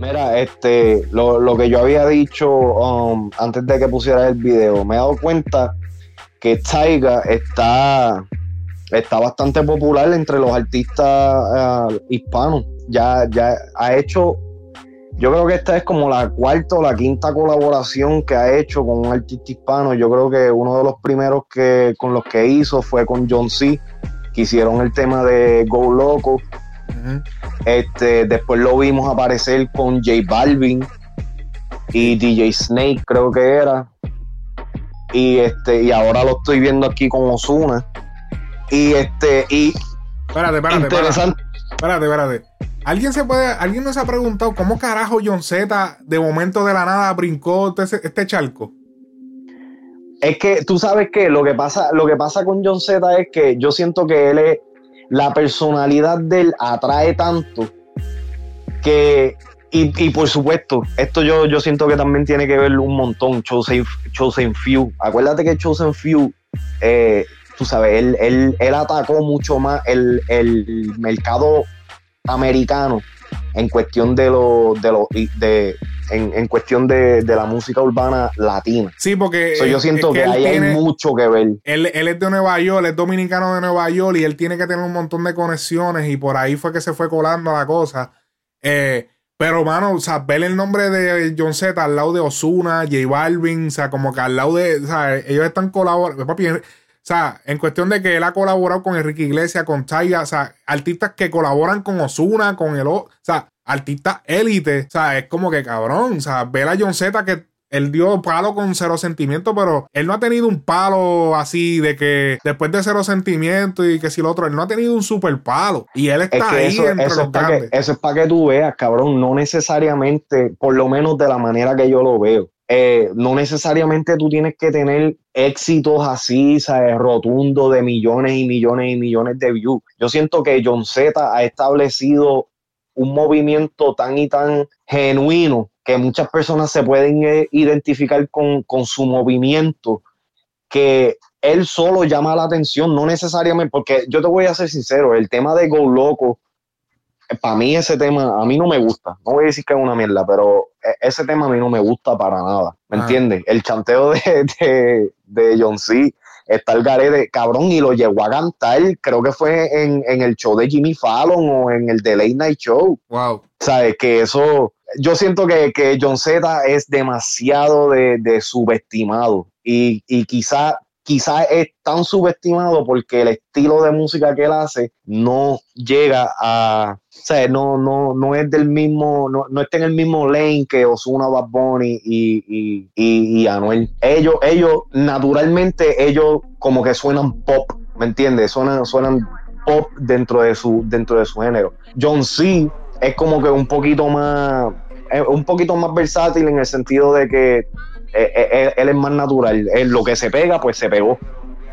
Mira, este, lo, que yo había dicho um, antes de que pusiera el video, me he dado cuenta que Taiga está, está bastante popular entre los artistas uh, hispanos. Ya, ya ha hecho, yo creo que esta es como la cuarta o la quinta colaboración que ha hecho con un artista hispano. Yo creo que uno de los primeros que con los que hizo fue con John C que hicieron el tema de Go Loco. este, después lo vimos aparecer con J Balvin y DJ Snake, creo que era. Y este, y ahora lo estoy viendo aquí con Osuna. Y este, y espérate, espérate, interesante. espérate, espérate. ¿Alguien se puede, alguien nos ha preguntado cómo carajo John Z de momento de la nada brincó este, este charco? Es que tú sabes que lo que pasa, lo que pasa con John Z es que yo siento que él es, la personalidad de él atrae tanto que, y, por supuesto, esto yo, yo siento que también tiene que ver un montón, Chosen, Chosen Few. Acuérdate que Chosen Few, eh, tú sabes, él, él, atacó mucho más el, el mercado americano en cuestión de lo, de lo, de, en, cuestión de, la música urbana latina. Sí, porque yo siento que, ahí hay mucho que ver. Él, es de Nueva York, es dominicano de Nueva York y él tiene que tener un montón de conexiones y por ahí fue que se fue colando la cosa. Eh, pero, mano, o sea, ver el nombre de John Z al lado de Osuna, J Balvin, o sea, como que al lado de, o sea, ellos están colaborando. O sea, en cuestión de que él ha colaborado con Enrique Iglesias, con Taiga, o sea, artistas que colaboran con Osuna, con el... O sea, artista élite. O sea, es como que cabrón. O sea, ver a John Z que él dio palo con cero sentimiento, pero él no ha tenido un palo así de que después de cero sentimiento y que si lo otro, él no ha tenido un super palo. Y él está ahí eso, entre eso los eso es para que tú veas, cabrón. No necesariamente, por lo menos de la manera que yo lo veo. Eh, no necesariamente tú tienes que tener éxitos así, ¿sabes? Rotundo de millones y millones y millones de views. Yo siento que John Z ha establecido un movimiento tan y tan genuino que muchas personas se pueden eh, identificar con, su movimiento, que él solo llama la atención, no necesariamente, porque yo te voy a ser sincero, el tema de Go Loco, para mí ese tema, a mí no me gusta, no voy a decir que es una mierda, pero eh, ese tema a mí no me gusta para nada, ¿me ah. entiendes? El chanteo de, de, de John C está el de cabrón, y lo llegó a cantar, creo que fue en, el show de Jimmy Fallon o en el The Late Night Show. Wow. ¿Sabes? Que eso, yo siento que, que John Z es demasiado de, subestimado y, y quizá quizás es tan subestimado porque el estilo de música que él hace no llega a, o sea, no, no, no es del mismo, no, no está en el mismo lane que Ozuna, Bad Bunny y, y, Anuel. Ellos, ellos, naturalmente, ellos como que suenan pop, ¿me entiendes? Suenan, suenan pop dentro de su, dentro de su género. John C es como que un poquito más, un poquito más versátil en el sentido de que eh, eh, eh, él, es más natural. lo que se pega, pues se pegó.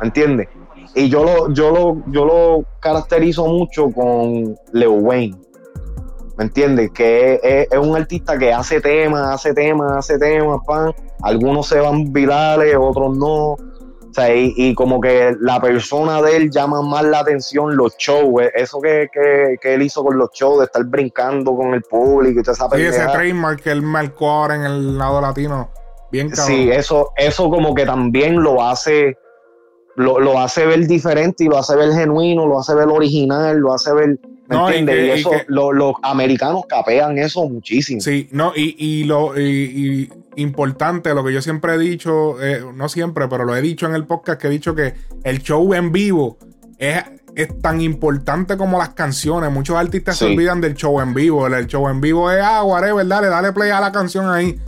¿Me entiendes? Y yo lo, yo lo, yo lo caracterizo mucho con Leo Wayne. ¿Me entiendes? Que es, un artista que hace temas, hace temas, hace temas, pan. Algunos se van virales, otros no. O sea, y, como que la persona de él llama más la atención los shows. Eso que, él hizo con los shows, de estar brincando con el público y toda esa Sí, ese trademark que él marcó ahora en el lado latino Sí, eso, eso como que también lo hace, lo, hace ver diferente y lo hace ver genuino, lo hace ver original, lo hace ver. ¿Me entiendes? Y, eso, los americanos capean eso muchísimo. Sí, no, y, lo importante, lo que yo siempre he dicho, eh, no siempre, pero lo he dicho en el podcast, que he dicho que el show en vivo es, es tan importante como las canciones. Muchos artistas se olvidan del show en vivo. El, show en vivo es, ah, whatever, dale, dale play a la canción ahí.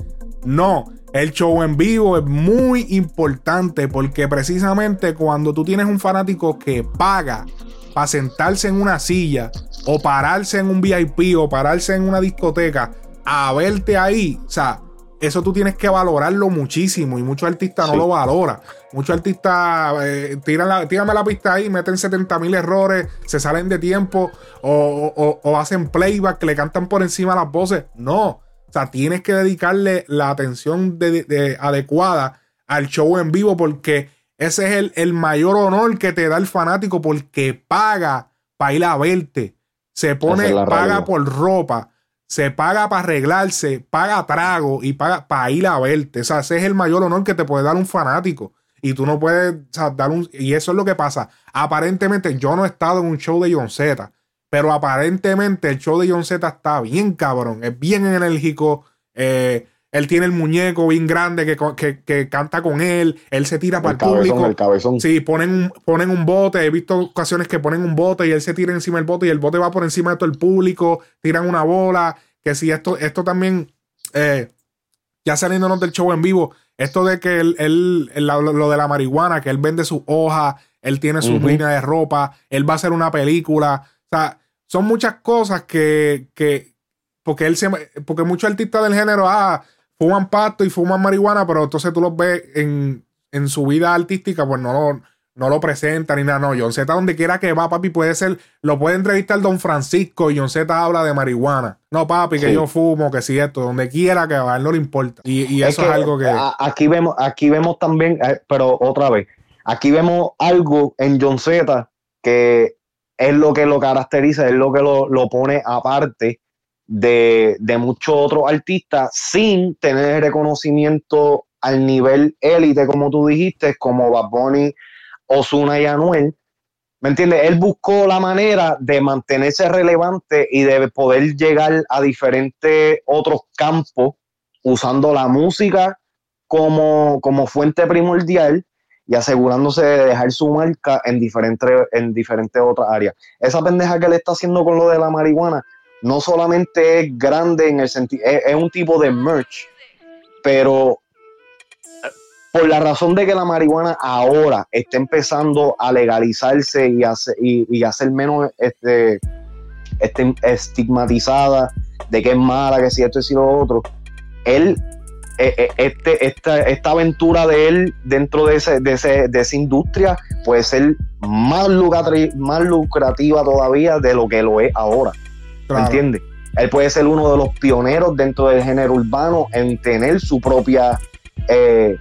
No, el show en vivo es muy importante porque precisamente cuando tú tienes un fanático que paga para sentarse en una silla o pararse en un VIP o pararse en una discoteca a verte ahí, o sea, eso tú tienes que valorarlo muchísimo y muchos artistas no lo valoran. Muchos artistas eh, tiran la, tírame la pista ahí, meten 70 mil errores, se salen de tiempo o, o, hacen playback, le cantan por encima las voces. No, o sea, tienes que dedicarle la atención adecuada al show en vivo porque ese es el, mayor honor que te da el fanático porque paga para ir a verte. se pone, paga por ropa, se paga para arreglarse, paga trago y paga para ir a verte. O sea, ese es el mayor honor que te puede dar un fanático. Y tú no puedes dar un. Y eso es lo que pasa. Aparentemente, yo no he estado en un show de John Z, pero aparentemente el show de John Z está bien cabrón, es bien enérgico. Eh, él tiene el muñeco bien grande que, canta con él. Él se tira para el, público. El cabezón. Sí, ponen, ponen un bote. He visto ocasiones que ponen un bote y él se tira encima del bote y el bote va por encima de todo el público. Tiran una bola. Que si esto, esto también, eh, ya saliéndonos del show en vivo, esto de que él, lo, de la marihuana, que él vende su hoja, él tiene su línea de ropa, él va a hacer una película. O sea, son muchas cosas que, que porque él se, porque muchos artistas del género, ah, fuman pasto y fuman marihuana, pero entonces tú los ves en, su vida artística, pues no lo, no lo presenta ni nada. No, John Z, donde quiera que va, papi, puede ser, lo puede entrevistar Don Francisco y John Z habla de marihuana. No, papi, que yo fumo, que si esto, donde quiera que va, a él no le importa. Y, eso es algo que. Aquí vemos, aquí vemos también, eh, pero otra vez, aquí vemos algo en John Z que es lo que lo caracteriza, es lo que lo, lo pone aparte de, muchos otros artistas sin tener reconocimiento al nivel élite, como tú dijiste, como Bad Bunny, Ozuna y Anuel. ¿Me entiendes? Él buscó la manera de mantenerse relevante y de poder llegar a diferentes otros campos usando la música como, como fuente primordial y asegurándose de dejar su marca en diferentes, en diferentes otras áreas. Esa pendeja que le está haciendo con lo de la marihuana, no solamente es grande en el sentido, es, un tipo de merch, pero eh, por la razón de que la marihuana ahora está empezando a legalizarse y, hacer, y, hacer menos este, este, estigmatizada de que es mala, que si esto y lo otro, él, este, esta, esta aventura de él dentro de, ese, de, ese, de esa industria puede ser más, más lucrativa todavía de lo que lo es ahora. ¿Me entiendes? Él puede ser uno de los pioneros dentro del género urbano en tener su propia, eh,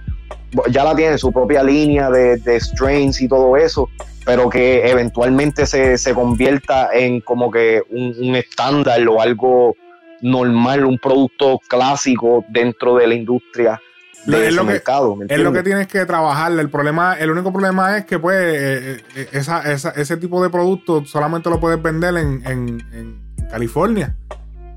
ya la tiene, su propia línea de, strains y todo eso, pero que eventualmente se, convierta en como que un, estándar o algo normal, un producto clásico dentro de la industria de ese mercado. es lo que tienes que trabajar. El problema, el único problema es que pues eh, eh, ese tipo de producto solamente lo puedes vender en California.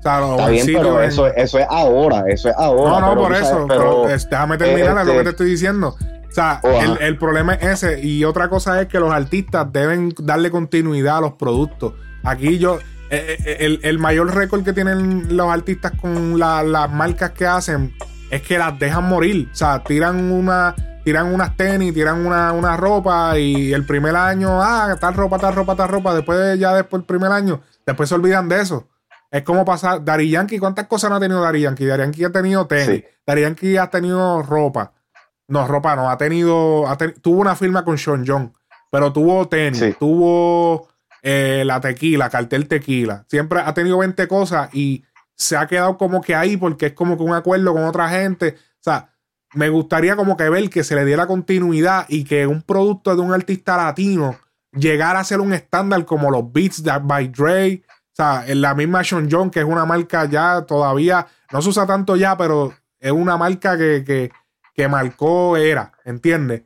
Está bien, pero eso, eso es ahora, eso es ahora. No, no, por eso, pero, déjame terminar lo que este te estoy diciendo. O sea, el, problema es ese. Y otra cosa es que los artistas deben darle continuidad a los productos. Aquí yo, eh, eh, el, mayor récord que tienen los artistas con las marcas que hacen es que las dejan morir. O sea, tiran una, tiran unas tenis, tiran una, una ropa y el primer año, ah, tal ropa, tal ropa, tal ropa. Después, ya después el primer año, Después se olvidan de eso. Es como pasar. Dari Yankee, ¿cuántas cosas no ha tenido Dari Yankee? Dari Yankee ha tenido tenis. Dari Yankee ha tenido ropa. No, ropa no. Ha tenido. tuvo una firma con Sean John. Pero tuvo tenis. Tuvo eh, la tequila, cartel tequila. Siempre ha tenido 20 cosas y se ha quedado como que ahí porque es como que un acuerdo con otra gente. O sea, me gustaría como que ver que se le diera continuidad y que un producto de un artista latino llegar a ser un estándar como los Beats by Dre. O sea, en la misma Sean John, que es una marca ya todavía, no se usa tanto ya, pero es una marca que, que, que marcó era, ¿entiendes?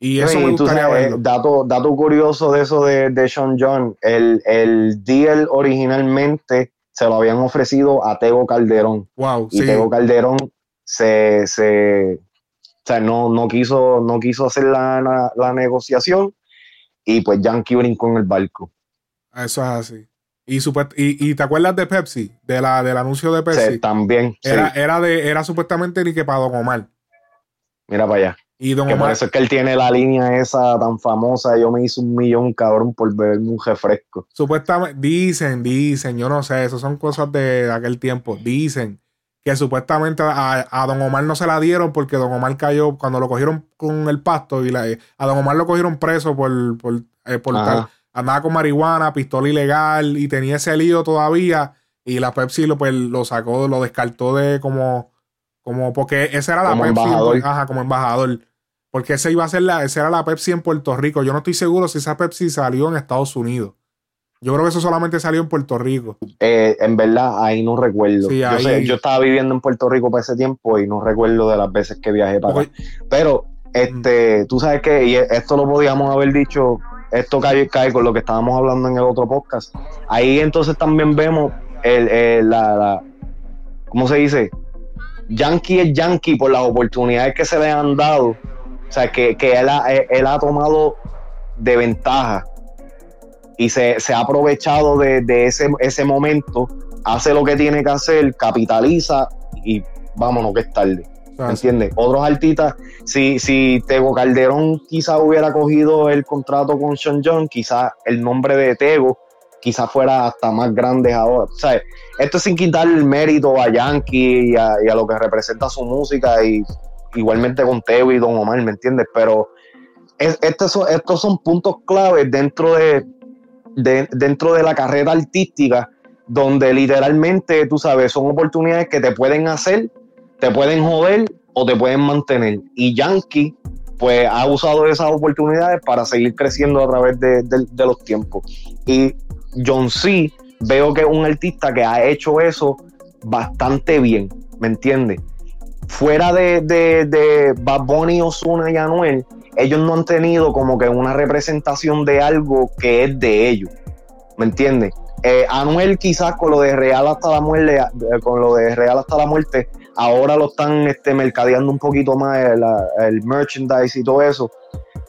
Y eso me gustaría eh, dato, dato curioso de eso de, de Sean John, el, el deal originalmente se lo habían ofrecido a Tego Calderón. Wow, y Tego Calderón se, se o sea, no, no, quiso, no quiso hacer la, la negociación y pues Yankee brincó en el barco. Eso es así. Y, y, te acuerdas de Pepsi, de la, del anuncio de Pepsi. Sí, también. Era, era, de, era supuestamente ni que para Don Omar. Mira para allá. Y Don Omar, por eso es que él tiene la línea esa tan famosa. Yo me hice un millón, cabrón, por beberme un refresco. Supuestamente, dicen, dicen, yo no sé, eso son cosas de aquel tiempo. Dicen que supuestamente a, Don Omar no se la dieron porque Don Omar cayó cuando lo cogieron con el pasto y la, a Don Omar lo cogieron preso por, por, eh, andaba con marihuana, pistola ilegal y tenía ese lío todavía y la Pepsi lo, pues, lo sacó, lo descartó de como, como porque esa era la como Pepsi, embajador. ajá, como embajador. Porque esa iba a ser la, esa era la Pepsi en Puerto Rico. Yo no estoy seguro si esa Pepsi salió en Estados Unidos. Yo creo que eso solamente salió en Puerto Rico. Eh, en verdad, ahí no recuerdo. yo, estaba viviendo en Puerto Rico para ese tiempo y no recuerdo de las veces que viajé para acá. Pero, este, tú sabes que, y esto lo podíamos haber dicho, esto cae, cae con lo que estábamos hablando en el otro podcast. Ahí entonces también vemos el, la, la, ¿cómo se dice? Yankee es Yankee por las oportunidades que se le han dado. O sea, que, él, ha, él ha tomado de ventaja y se, ha aprovechado de, ese, ese, momento, hace lo que tiene que hacer, capitaliza y vámonos que es tarde. ¿Me entiendes? Otros artistas, si, si Tego Calderón quizá hubiera cogido el contrato con Sean John, quizá el nombre de Tego quizá fuera hasta más grande ahora. O sea, esto sin quitar el mérito a Yankee y a, lo que representa su música y igualmente con Tego y Don Omar, ¿me entiendes? Pero estos, son, puntos claves dentro de, dentro de la carrera artística, donde literalmente, tú sabes, son oportunidades que te pueden hacer, te pueden joder o te pueden mantener. Y Yankee, pues, ha usado esas oportunidades para seguir creciendo a través de, los tiempos. Y John C. veo que es un artista que ha hecho eso bastante bien, ¿me entiendes? Fuera de, de, de Bad Bunny, Ozuna y Anuel, ellos no han tenido como que una representación de algo que es de ellos. ¿Me entiendes? Eh, Anuel quizás con lo de Real hasta la muerte, eh, con lo de Real hasta la muerte, ahora lo están este, mercadeando un poquito más el, merchandise y todo eso.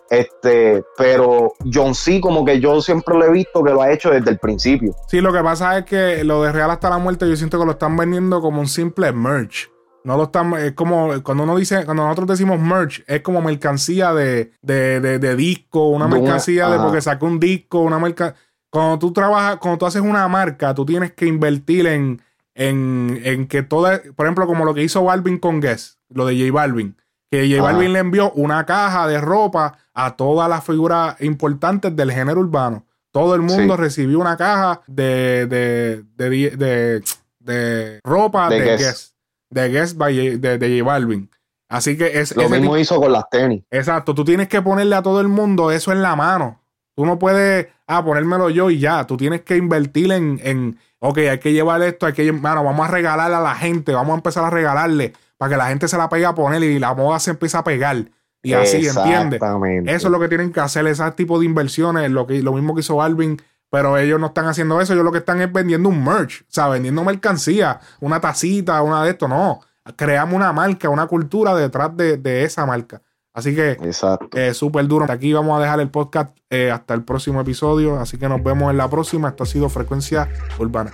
Este, pero John C, como que yo siempre lo he visto que lo ha hecho desde el principio. Sí, lo que pasa es que lo de Real hasta la muerte, yo siento que lo están vendiendo como un simple merch. No lo están, es como cuando uno dice, cuando nosotros decimos merch, es como mercancía de, de, disco, una mercancía de porque sacó un disco, una marca. Cuando tú trabajas, cuando tú haces una marca, tú tienes que invertir en, en, que toda, por ejemplo, como lo que hizo Balvin con Guess, lo de J Balvin, que J Balvin le envió una caja de ropa a todas las figuras importantes del género urbano. Todo el mundo recibió una caja de, de, de, de, ropa de, Guess de Guest by, de, de J Balvin. Así que es. Lo mismo hizo con las tenis. Exacto. Tú tienes que ponerle a todo el mundo eso en la mano. Tú no puedes, ah, ponérmelo yo y ya. Tú tienes que invertir en, en ok, hay que llevar esto, hay que, mano, vamos a regalarle a la gente, vamos a empezar a regalarle para que la gente se la pegue a poner y la moda se empiece a pegar. Y así, ¿entiendes? Eso es lo que tienen que hacer, ese tipo de inversiones, lo, que, lo mismo que hizo Balvin pero ellos no están haciendo eso, ellos lo que están es vendiendo un merch, o sea, vendiendo mercancía, una tacita, una de esto, no. Creamos una marca, una cultura detrás de, esa marca. Así que es eh, súper duro. Aquí vamos a dejar el podcast eh, hasta el próximo episodio. Así que nos vemos en la próxima. Esto ha sido Frecuencia Urbana.